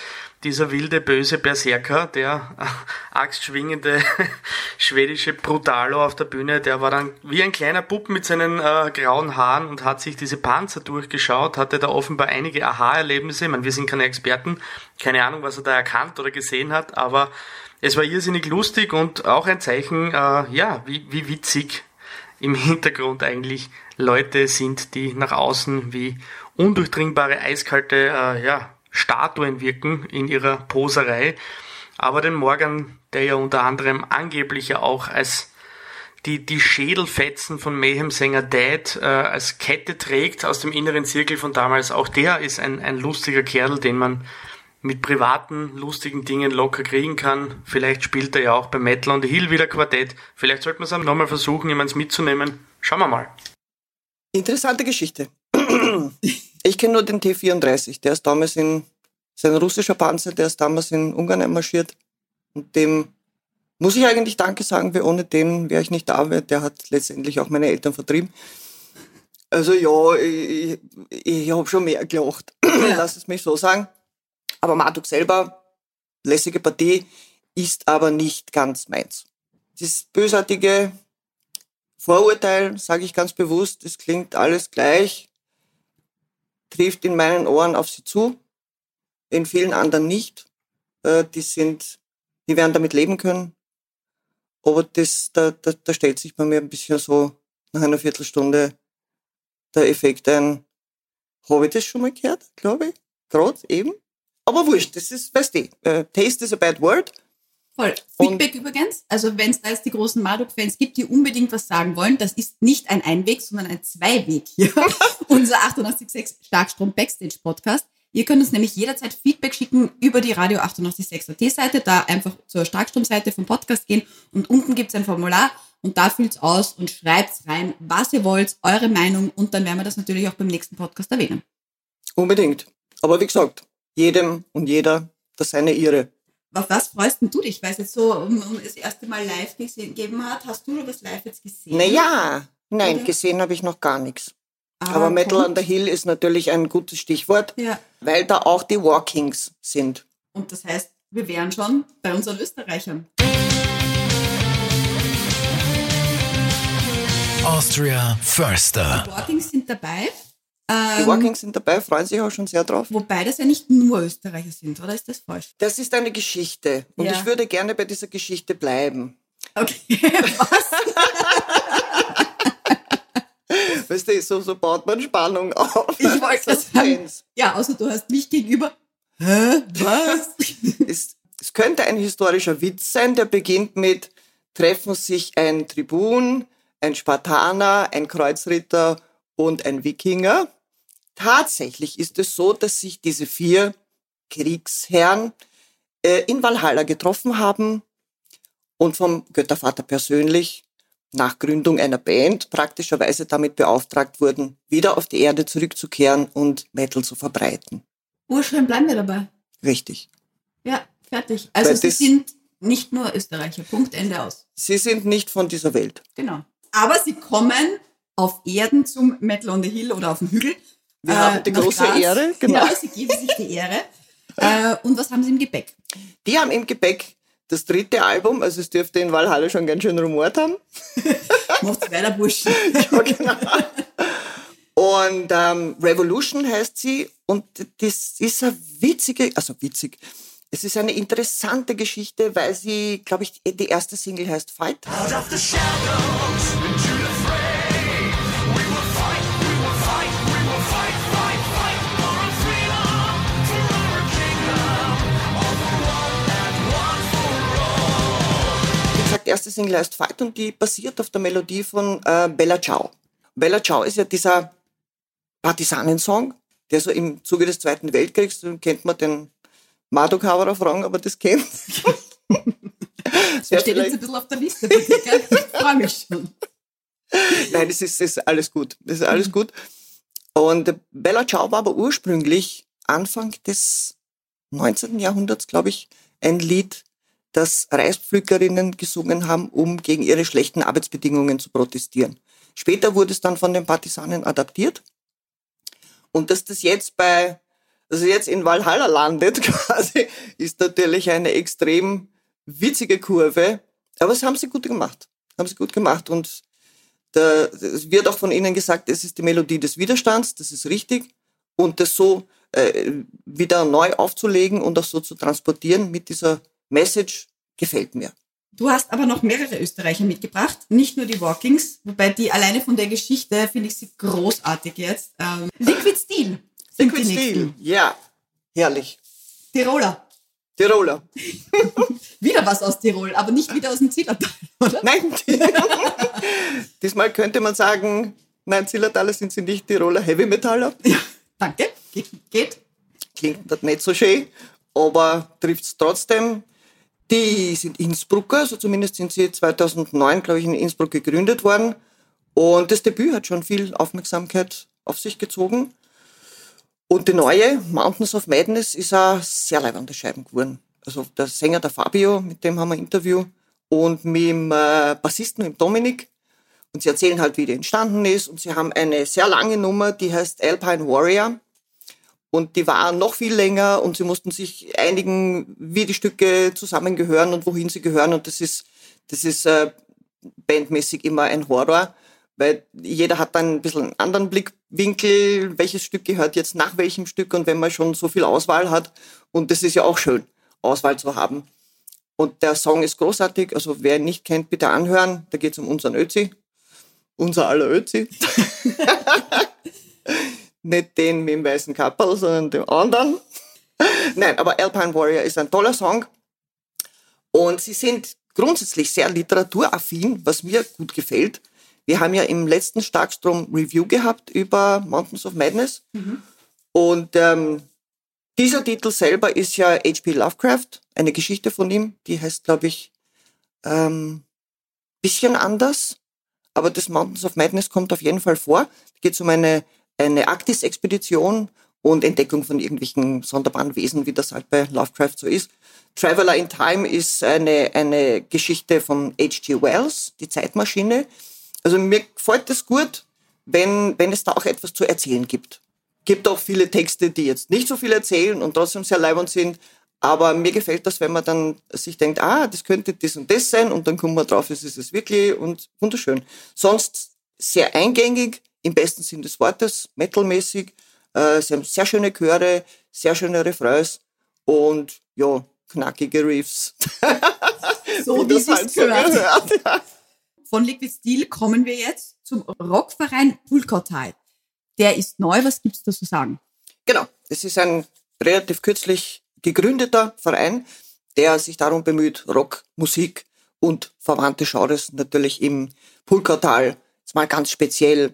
dieser wilde, böse Berserker, der äh, axtschwingende schwedische Brutalo auf der Bühne, der war dann wie ein kleiner Bub mit seinen äh, grauen Haaren und hat sich diese Panzer durchgeschaut, hatte da offenbar einige Aha-Erlebnisse. Ich meine, wir sind keine Experten, keine Ahnung, was er da erkannt oder gesehen hat, aber es war irrsinnig lustig und auch ein Zeichen, äh, ja, wie, wie witzig im Hintergrund eigentlich Leute sind, die nach außen wie undurchdringbare, eiskalte, äh, ja, Statuen wirken in ihrer Poserei. Aber den Morgan, der ja unter anderem angeblich ja auch als die, die Schädelfetzen von Mayhem-Sänger Dad äh, als Kette trägt aus dem inneren Zirkel von damals, auch der ist ein, ein lustiger Kerl, den man mit privaten, lustigen Dingen locker kriegen kann. Vielleicht spielt er ja auch bei Metal on the Hill wieder Quartett. Vielleicht sollte man es nochmal versuchen, jemanden mitzunehmen. Schauen wir mal. Interessante Geschichte. Ich kenne nur den T-34, der ist damals in, sein russischer Panzer, der ist damals in Ungarn einmarschiert. Und dem muss ich eigentlich Danke sagen, weil ohne den wäre ich nicht da, weil der hat letztendlich auch meine Eltern vertrieben. Also ja, ich, ich habe schon mehr gelacht, lass es mich so sagen. Aber Marduk selber, lässige Partie, ist aber nicht ganz meins. Das bösartige Vorurteil, sage ich ganz bewusst, es klingt alles gleich, trifft in meinen Ohren auf sie zu, in vielen anderen nicht. Äh, die sind, die werden damit leben können. Aber das, da, da, da stellt sich bei mir ein bisschen so nach einer Viertelstunde der Effekt ein, habe ich das schon mal gehört, glaube ich, gerade eben. Aber wurscht, das ist, weißt du, uh, Taste is a bad word. Voll. Feedback übrigens, also wenn es da jetzt die großen Marduk-Fans gibt, die unbedingt was sagen wollen, das ist nicht ein Einweg, sondern ein Zweiweg hier. Unser 886 Starkstrom Backstage Podcast. Ihr könnt uns nämlich jederzeit Feedback schicken über die Radio 886 AT Seite, da einfach zur Starkstrom-Seite vom Podcast gehen und unten gibt's ein Formular und da füllt's aus und schreibt's rein, was ihr wollt, eure Meinung und dann werden wir das natürlich auch beim nächsten Podcast erwähnen. Unbedingt. Aber wie gesagt, jedem und jeder das seine ihre. Auf was freust denn du dich? Weil es jetzt so um, um das erste Mal live gegeben hat. Hast du das live jetzt gesehen? Naja, nein, Oder? gesehen habe ich noch gar nichts. Aber Metal kommt. on the Hill ist natürlich ein gutes Stichwort, Ja. weil da auch die Walkings sind. Und das heißt, wir wären schon bei unseren Österreichern. Austria Förster. Die Walkings sind dabei. Die Ähm, Walkings sind dabei, freuen sich auch schon sehr drauf. wobei das ja nicht nur Österreicher sind, oder ist das falsch? Das ist eine Geschichte und Ja. ich würde gerne bei dieser Geschichte bleiben. Okay, was? Weißt du, so, so baut man Spannung auf. Ich wollte das sagen. Ja, außer du hast mich gegenüber. Hä? Was? Es, es könnte ein historischer Witz sein, der beginnt mit treffen sich ein Tribun, ein Spartaner, ein Kreuzritter und ein Wikinger. Tatsächlich ist es so, dass sich diese vier Kriegsherren äh, in Valhalla getroffen haben und vom Göttervater persönlich nach Gründung einer Band praktischerweise damit beauftragt wurden, wieder auf die Erde zurückzukehren und Metal zu verbreiten. Urschön bleiben wir dabei. Richtig. Ja, fertig. Also Weil sie sind nicht nur Österreicher. Punkt, Ende aus. Sie sind nicht von dieser Welt. Genau. Aber sie kommen auf Erden zum Metal on the Hill oder auf dem Hügel. Wir haben die große Graz. Ehre, genau. Ja, sie geben sich die Ehre. äh, und was haben sie im Gepäck? Die haben im Gepäck das dritte Album, also es dürfte in Valhalla schon ganz schön rumort haben. Macht's weiter, Burschen. Ja, genau. Und ähm, Revolution heißt sie und das ist eine witzige, also witzig, es ist eine interessante Geschichte, weil sie, glaube ich, die erste Single heißt Fight. Wie gesagt, die erste Single heißt Fight und die basiert auf der Melodie von äh, Bella Ciao. Bella Ciao ist ja dieser Partisanensong, der so im Zuge des Zweiten Weltkriegs, kennt man den Marduk Haverer fragen, aber das kennt. das steht jetzt ein bisschen auf der Liste. gell? Ich freue mich schon. nein, das ist, ist alles gut. Das ist alles gut. Und Bella Ciao war aber ursprünglich Anfang des 19. Jahrhunderts, glaube ich, ein Lied, das Reispflückerinnen gesungen haben, um gegen ihre schlechten Arbeitsbedingungen zu protestieren. Später wurde es dann von den Partisanen adaptiert. Und dass das jetzt bei, also jetzt in Valhalla landet quasi, ist natürlich eine extrem witzige Kurve. Aber es haben sie gut gemacht. Haben sie gut gemacht. Und da, es wird auch von ihnen gesagt, es ist die Melodie des Widerstands, das ist richtig. Und das so äh, wieder neu aufzulegen und auch so zu transportieren mit dieser Message gefällt mir. Du hast aber noch mehrere Österreicher mitgebracht, nicht nur die Walkings, wobei die alleine von der Geschichte finde ich sie großartig jetzt. Ähm, Liquid Steel Liquid. Steel, ja, herrlich. Tiroler. Tiroler. Wieder was aus Tirol, aber nicht wieder aus dem Zillertal, oder? Nein, diesmal könnte man sagen, nein, Zillertaler sind sie nicht, Tiroler Heavy Metaller. Danke. Ge geht. Klingt das nicht so schön, aber trifft's trotzdem. Die sind Innsbrucker, also zumindest sind sie 2009, glaube ich, in Innsbruck gegründet worden. Und das Debüt hat schon viel Aufmerksamkeit auf sich gezogen. Und die neue, Mountains of Madness, ist eine sehr leibende Scheiben geworden. Also der Sänger, der Fabio, mit dem haben wir ein Interview. Und mit dem äh, Bassisten, mit dem Dominik. Und sie erzählen halt, wie die entstanden ist. Und sie haben eine sehr lange Nummer, die heißt Alpine Warrior. Und die war noch viel länger und sie mussten sich einigen, wie die Stücke zusammengehören und wohin sie gehören. Und das ist, das ist äh, bandmäßig immer ein Horror, weil jeder hat dann ein bisschen einen anderen Blickwinkel, welches Stück gehört jetzt nach welchem Stück und wenn man schon so viel Auswahl hat. Und das ist ja auch schön, Auswahl zu haben. Und der Song ist großartig, also wer ihn nicht kennt, bitte anhören. Da geht es um unseren Ötzi. Unser aller Ötzi. nicht den mit dem weißen Kappel, sondern den anderen. Nein, aber Alpine Warrior ist ein toller Song. Und sie sind grundsätzlich sehr literaturaffin, was mir gut gefällt. Wir haben ja im letzten Starkstrom Review gehabt über Mountains of Madness. Und ähm, dieser Titel selber ist ja H.P. Lovecraft, eine Geschichte von ihm, die heißt, glaube ich, ähm, bisschen anders. Aber das Mountains of Madness kommt auf jeden Fall vor. Da geht es um eine, eine Arktis-Expedition und Entdeckung von irgendwelchen sonderbaren Wesen, wie das halt bei Lovecraft so ist. Traveler in Time ist eine, eine Geschichte von H.G. Wells, die Zeitmaschine. Also mir gefällt das gut. wenn, wenn es da auch etwas zu erzählen gibt. Gibt auch viele Texte, die jetzt nicht so viel erzählen und trotzdem sehr leibend sind. Aber mir gefällt das, wenn man dann sich denkt, ah, das könnte das und das sein und dann kommt man drauf, es ist es wirklich und wunderschön. Sonst sehr eingängig, im besten Sinn des Wortes, metalmäßig. Äh, sie haben sehr schöne Chöre, sehr schöne Refrains und ja, knackige Riffs. So wie es halt so gehört. Von Liquid Steel kommen wir jetzt zum Rockverein Pulkotal. Der ist neu, was gibt's da zu sagen? Genau, es ist ein relativ kürzlich gegründeter Verein, der sich darum bemüht, Rock, Musik und verwandte Genres natürlich im Pulkotal mal ganz speziell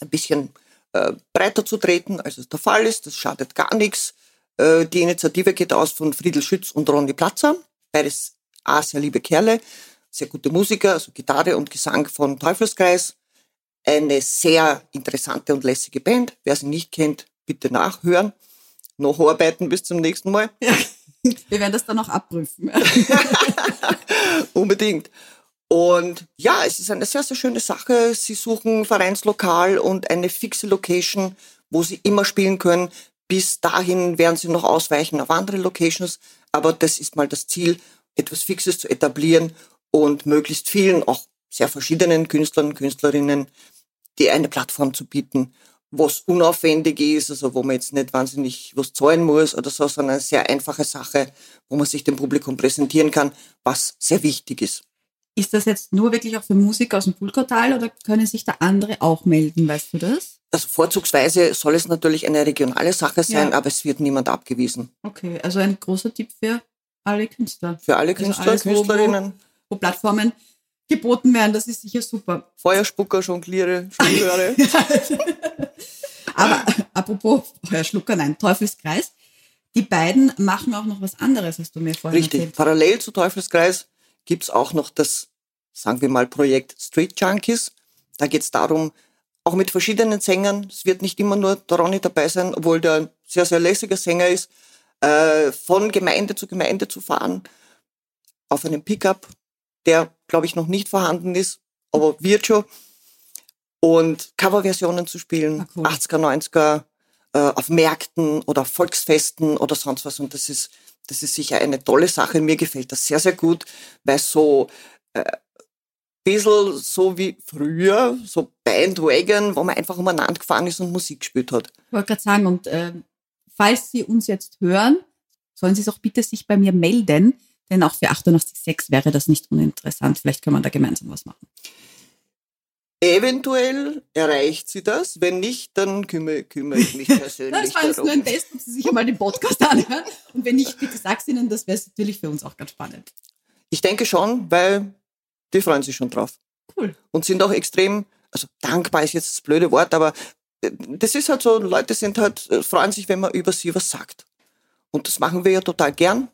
ein bisschen äh, breiter zu treten, als es der Fall ist. Das schadet gar nichts. Äh, die Initiative geht aus von Friedel Schütz und Ronny Platzer. Beides A, sehr liebe Kerle, sehr gute Musiker, also Gitarre und Gesang von Teufelskreis. Eine sehr interessante und lässige Band. Wer sie nicht kennt, bitte nachhören. Noch arbeiten bis zum nächsten Mal. Ja, wir werden das dann auch abprüfen. Unbedingt. Und ja, es ist eine sehr, sehr schöne Sache. Sie suchen Vereinslokal und eine fixe Location, wo sie immer spielen können. Bis dahin werden sie noch ausweichen auf andere Locations. Aber das ist mal das Ziel, etwas Fixes zu etablieren und möglichst vielen, auch sehr verschiedenen Künstlern und Künstlerinnen, die eine Plattform zu bieten, was unaufwendig ist, also wo man jetzt nicht wahnsinnig was zahlen muss oder so, sondern eine sehr einfache Sache, wo man sich dem Publikum präsentieren kann, was sehr wichtig ist. Ist das jetzt nur wirklich auch für Musiker aus dem Pulkotal oder können sich da andere auch melden, weißt du das? Also vorzugsweise soll es natürlich eine regionale Sache sein, ja. aber es wird niemand abgewiesen. Okay, also ein großer Tipp für alle Künstler. Für alle also Künstler, also alles, Künstlerinnen. Wo, wo, wo, Plattformen geboten werden, das ist sicher super. Feuerspucker, Jongliere, Jongliere. aber apropos Feuerschlucker, nein, Teufelskreis. Die beiden machen auch noch was anderes, hast du mir vorhin Richtig. erzählt. Parallel zu Teufelskreis gibt's auch noch das, sagen wir mal, Projekt Street Junkies. Da geht's darum, auch mit verschiedenen Sängern, es wird nicht immer nur der Ronny dabei sein, obwohl der ein sehr, sehr lässiger Sänger ist, äh, von Gemeinde zu Gemeinde zu fahren, auf einem Pickup, der, glaube ich, noch nicht vorhanden ist, aber wird schon, und Coverversionen zu spielen, ah, cool. 80er, 90er, äh, auf Märkten oder Volksfesten oder sonst was. Und das ist das ist sicher eine tolle Sache. Mir gefällt das sehr, sehr gut, weil so äh, bisschen so wie früher, so Bandwagon, wo man einfach umeinander gefahren ist und Musik gespielt hat. Ich wollte gerade sagen, und äh, falls Sie uns jetzt hören, sollen Sie auch bitte sich bei mir melden, denn auch für 88.6 wäre das nicht uninteressant. Vielleicht können wir da gemeinsam was machen. Eventuell erreicht sie das. Wenn nicht, dann kümmere, kümmere ich mich persönlich Das war jetzt nur ein Test, ob sie sich einmal den Podcast anhören. Und wenn nicht, bitte sag's ihnen, das wäre natürlich für uns auch ganz spannend. Ich denke schon, weil die freuen sich schon drauf. Cool. Und sind auch extrem, also dankbar ist jetzt das blöde Wort, aber äh, das ist halt so, Leute sind halt, äh, freuen sich, wenn man über sie was sagt. Und das machen wir ja total gern.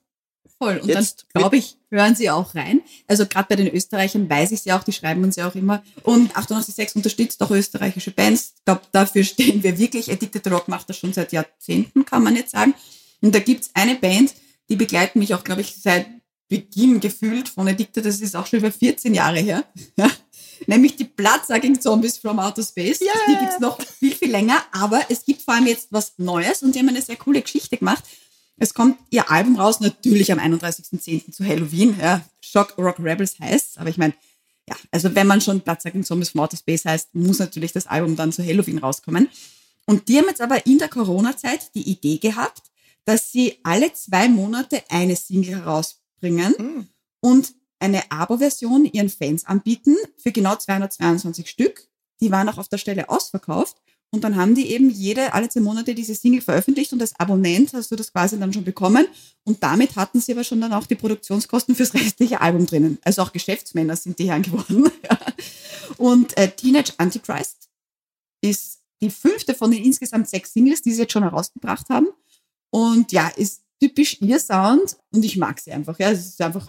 Voll. Und Jetzt dann, glaube ich, hören sie auch rein. Also gerade bei den Österreichern weiß ich sie auch, die schreiben uns ja auch immer. Und 886 unterstützt auch österreichische Bands. Ich glaube, dafür stehen wir wirklich. Addicted Rock macht das schon seit Jahrzehnten, kann man jetzt sagen. Und da gibt's eine Band, die begleiten mich auch, glaube ich, seit Beginn gefühlt von Addicted. Das ist auch schon über 14 Jahre her. Nämlich die Bloodsucking Zombies from Outer Space. Yeah. Die gibt's noch viel, viel länger. Aber es gibt vor allem jetzt was Neues und die haben eine sehr coole Geschichte gemacht. Es kommt ihr Album raus, natürlich am 31.10. zu Halloween. Ja, Shock Rock Rebels heißt aber ich meine, ja, also wenn man schon Platzsacken Zombies from Outer Space heißt, muss natürlich das Album dann zu Halloween rauskommen. Und die haben jetzt aber in der Corona-Zeit die Idee gehabt, dass sie alle zwei Monate eine Single herausbringen mhm. und eine Abo-Version ihren Fans anbieten für genau 222 Stück. Die waren auch auf der Stelle ausverkauft. Und dann haben die eben jede, alle zwei Monate diese Single veröffentlicht und als Abonnent hast du das quasi dann schon bekommen. Und damit hatten sie aber schon dann auch die Produktionskosten fürs restliche Album drinnen. Also auch Geschäftsmänner sind die Herren geworden. und äh, Teenage Antichrist ist die fünfte von den insgesamt sechs Singles, die sie jetzt schon herausgebracht haben. Und ja, ist typisch ihr Sound und ich mag sie einfach. Ja, es ist einfach.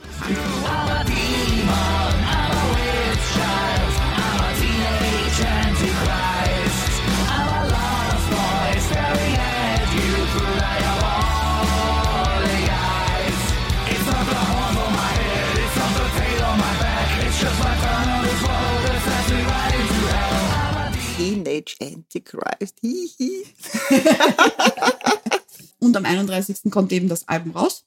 Teenage Antichrist. Hihi. Und am 31. kommt eben das Album raus.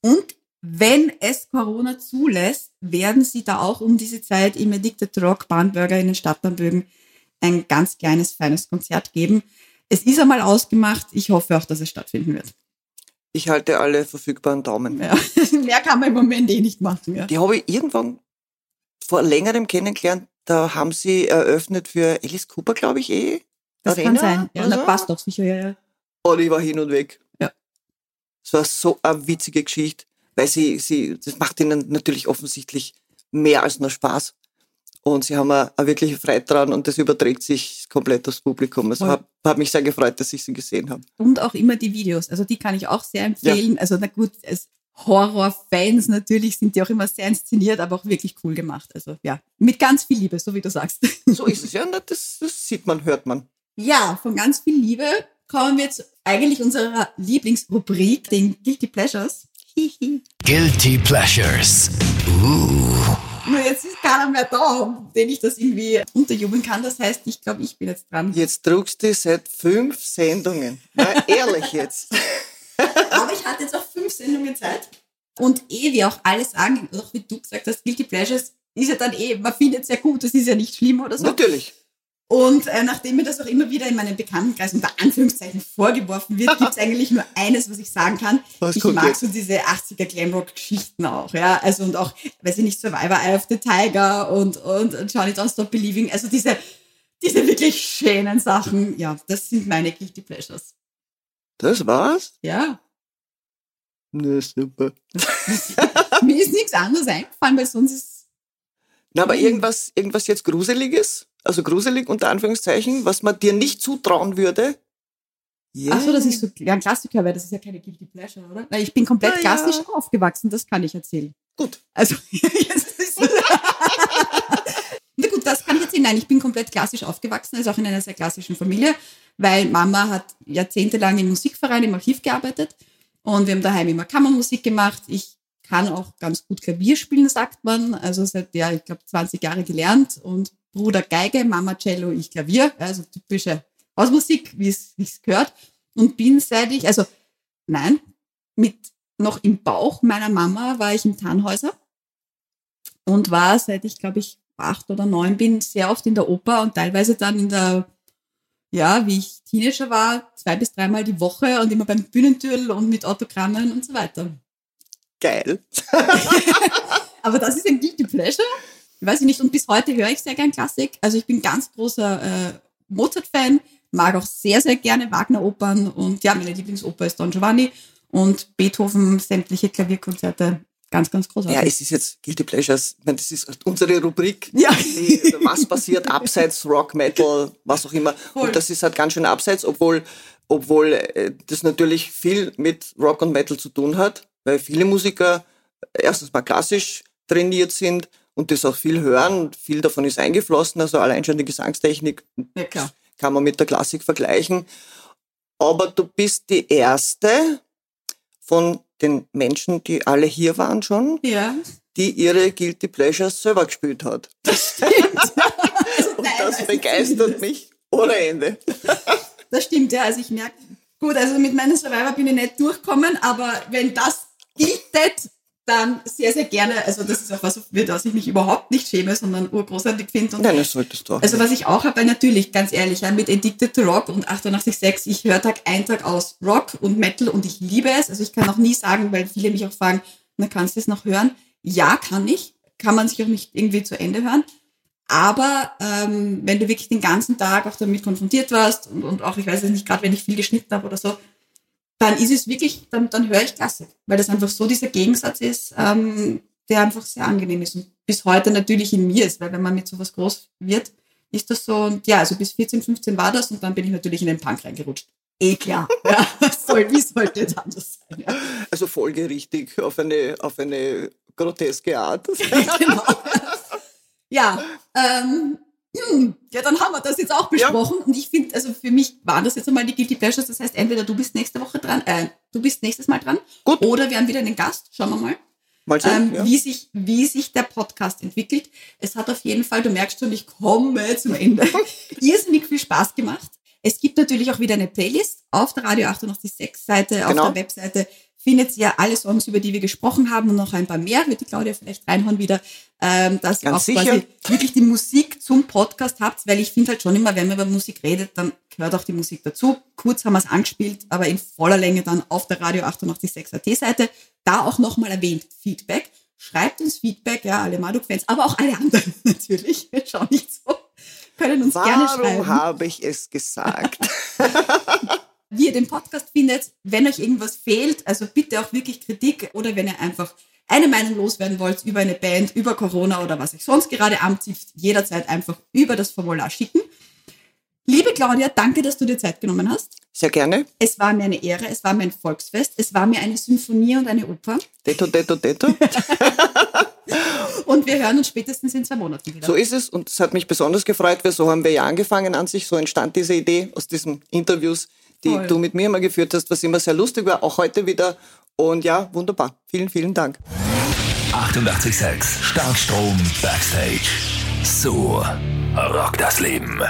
Und wenn es Corona zulässt, werden sie da auch um diese Zeit im Addicted Rock Bahnburger in den Stadtbahnbögen ein ganz kleines, feines Konzert geben. Es ist einmal ausgemacht. Ich hoffe auch, dass es stattfinden wird. Ich halte alle verfügbaren Daumen. Ja. Mehr kann man im Moment eh nicht machen. Ja. Die habe ich irgendwann vor längerem kennengelernt. Da haben sie eröffnet für Alice Cooper, glaube ich, eh. Das Arena kann sein. Ja, oder na, so. passt doch sicher. Ja, ja. Und ich war hin und weg. Ja. Es war so eine witzige Geschichte, weil sie, sie, das macht ihnen natürlich offensichtlich mehr als nur Spaß. Und sie haben auch auch wirklich Freude dran und das überträgt sich komplett aufs Publikum. Es Voll. hat, hat mich sehr gefreut, dass ich sie gesehen habe. Und auch immer die Videos. Also die kann ich auch sehr empfehlen. Also na gut, als Horrorfans natürlich sind die auch immer sehr inszeniert, aber auch wirklich cool gemacht. Also ja, mit ganz viel Liebe, so wie du sagst. So ist es ja, das, das sieht man, hört man. Ja, von ganz viel Liebe kommen wir jetzt eigentlich unserer Lieblingsrubrik, den Guilty Pleasures. Guilty Pleasures. Uh. Nur jetzt ist keiner mehr da, den ich das irgendwie unterjubeln kann. Das heißt, ich glaube, ich bin jetzt dran. Jetzt druckst du seit fünf Sendungen. Na, ehrlich jetzt. Aber ich hatte jetzt auch fünf Sendungen Zeit. Und eh, wie auch alle sagen, auch wie du gesagt hast, Guilty Pleasures ist ja dann eh, man findet es ja gut, das ist ja nicht schlimm oder so. Natürlich. Und äh, nachdem mir das auch immer wieder in meinem Bekanntenkreis unter Anführungszeichen vorgeworfen wird, gibt es eigentlich nur eines, was ich sagen kann. Was ich mag jetzt? so diese 80er Glamrock-Geschichten auch, ja. Also und auch, weiß ich nicht, Survivor, Eye of the Tiger und, und Johnny Don't Stop Believing. Also diese, diese wirklich schönen Sachen, ja, das sind meine Guilty Pleasures. Das war's? Ja. Na, super. Mir ist nichts anderes eingefallen, weil sonst ist Na, aber irgendwas, irgendwas jetzt Gruseliges, also gruselig unter Anführungszeichen, was man dir nicht zutrauen würde. Ach so, das ist so ja, ein Klassiker, weil das ist ja keine Guilty Pleasure, oder? Weil ich bin komplett Na ja. klassisch aufgewachsen, das kann ich erzählen. Gut. Also, jetzt ist Na gut, das kann ich erzählen. Nein, ich bin komplett klassisch aufgewachsen, also auch in einer sehr klassischen Familie, weil Mama hat jahrzehntelang im Musikverein im Archiv gearbeitet und wir haben daheim immer Kammermusik gemacht. Ich kann auch ganz gut Klavier spielen, sagt man. Also seit, ja, ich glaube, 20 Jahre gelernt und Bruder Geige, Mama Cello, ich Klavier. Also typische Hausmusik, wie es gehört. Und bin seit ich, also nein, mit noch im Bauch meiner Mama war ich im Tannhäuser und war seit ich, glaube ich, acht oder neun bin, sehr oft in der Oper und teilweise dann in der, ja, wie ich Teenager war, zwei bis dreimal die Woche und immer beim Bühnentürl und mit Autogrammen und so weiter. Geil. Aber das ist ein Guilty Pleasure. Weiß ich nicht. Und bis heute höre ich sehr gern Klassik. Also ich bin ganz großer äh, Mozart-Fan, mag auch sehr, sehr gerne Wagner-Opern und ja, meine Lieblingsoper ist Don Giovanni und Beethoven, sämtliche Klavierkonzerte. Ganz, ganz großartig. Ja, es ist jetzt Guilty Pleasures. Ich meine, das ist unsere Rubrik. Ja. Die, was passiert abseits Rock, Metal, was auch immer. Voll. Und das ist halt ganz schön abseits, obwohl, obwohl äh, das natürlich viel mit Rock und Metal zu tun hat, weil viele Musiker erstens mal klassisch trainiert sind und das auch viel hören. Viel davon ist eingeflossen, also allein schon die Gesangstechnik ja, kann man mit der Klassik vergleichen. Aber du bist die erste von den Menschen, die alle hier waren schon, Ja, die ihre Guilty Pleasures selber gespielt hat. stimmt. also Und das begeistert zumindest. mich ohne Ende. Das stimmt, ja. Also ich merke, gut, also mit meinen Survivor bin ich nicht durchkommen, aber wenn das giltet, dann sehr, sehr gerne. Also das ist auch was, für das ich mich überhaupt nicht schäme, sondern urgroßartig finde. Nein, das solltest du auch. Also was ich auch habe, natürlich, ganz ehrlich, ja, mit Addicted to Rock und 886, ich höre Tag ein, Tag aus Rock und Metal und ich liebe es. Also ich kann auch nie sagen, weil viele mich auch fragen, na kannst du es noch hören? Ja, kann ich. Kann man sich auch nicht irgendwie zu Ende hören. Aber ähm, wenn du wirklich den ganzen Tag auch damit konfrontiert warst und, und auch, ich weiß es nicht, gerade wenn ich viel geschnitten habe oder so, dann ist es wirklich, dann, dann höre ich Klassik. Weil das einfach so dieser Gegensatz ist, ähm, der einfach sehr angenehm ist und bis heute natürlich in mir ist, weil wenn man mit sowas groß wird, ist das so, und ja, also bis 14, 15 war das und dann bin ich natürlich in den Punk reingerutscht. Eh klar. Ja, soll, wie sollte es anders sein? Ja. Also folgerichtig auf eine, auf eine groteske Art. genau. Ja, ähm, hm, ja, dann haben wir das jetzt auch besprochen. Und ich finde, also für mich waren das jetzt einmal die Guilty Pleasures. Das heißt, entweder du bist nächste Woche dran, äh, du bist nächstes Mal dran, Gut. oder wir haben wieder einen Gast. Schauen wir mal. Mal sehen, ähm, ja. wie, sich, wie sich der Podcast entwickelt. Es hat auf jeden Fall, du merkst schon, ich komme zum Ende, irrsinnig viel Spaß gemacht. Es gibt natürlich auch wieder eine Playlist auf der Radio 886 Seite, auf Genau. der Webseite findet ihr alle Songs, über die wir gesprochen haben und noch ein paar mehr, wird die Claudia vielleicht reinhauen wieder, ähm, dass ihr Ganz auch sicher. quasi wirklich die Musik zum Podcast habt, weil ich finde halt schon immer, wenn man über Musik redet, dann gehört auch die Musik dazu. Kurz haben wir es angespielt, aber in voller Länge dann auf der Radio 886 AT Seite. Da auch nochmal erwähnt, Feedback. Schreibt uns Feedback, ja, alle Marduk-Fans, aber auch alle anderen natürlich. Schau nicht so. Können uns gerne Warum schreiben habe ich es gesagt? wie ihr den Podcast findet. Wenn euch irgendwas fehlt, also bitte auch wirklich Kritik oder wenn ihr einfach eine Meinung loswerden wollt über eine Band, über Corona oder was euch sonst gerade amtzieht, jederzeit einfach über das Formular schicken. Liebe Claudia, danke, dass du dir Zeit genommen hast. Sehr gerne. Es war mir eine Ehre, es war mir ein Volksfest, es war mir eine Symphonie und eine Oper. Detto, detto, detto. Und wir hören uns spätestens in zwei Monaten wieder. So ist es und es hat mich besonders gefreut, weil so haben wir ja angefangen an sich, so entstand diese Idee aus diesen Interviews, die Toll. du mit mir immer geführt hast, was immer sehr lustig war, auch heute wieder. Und ja, wunderbar. Vielen, vielen Dank. 886 Starkstrom Backstage. So rockt das Leben.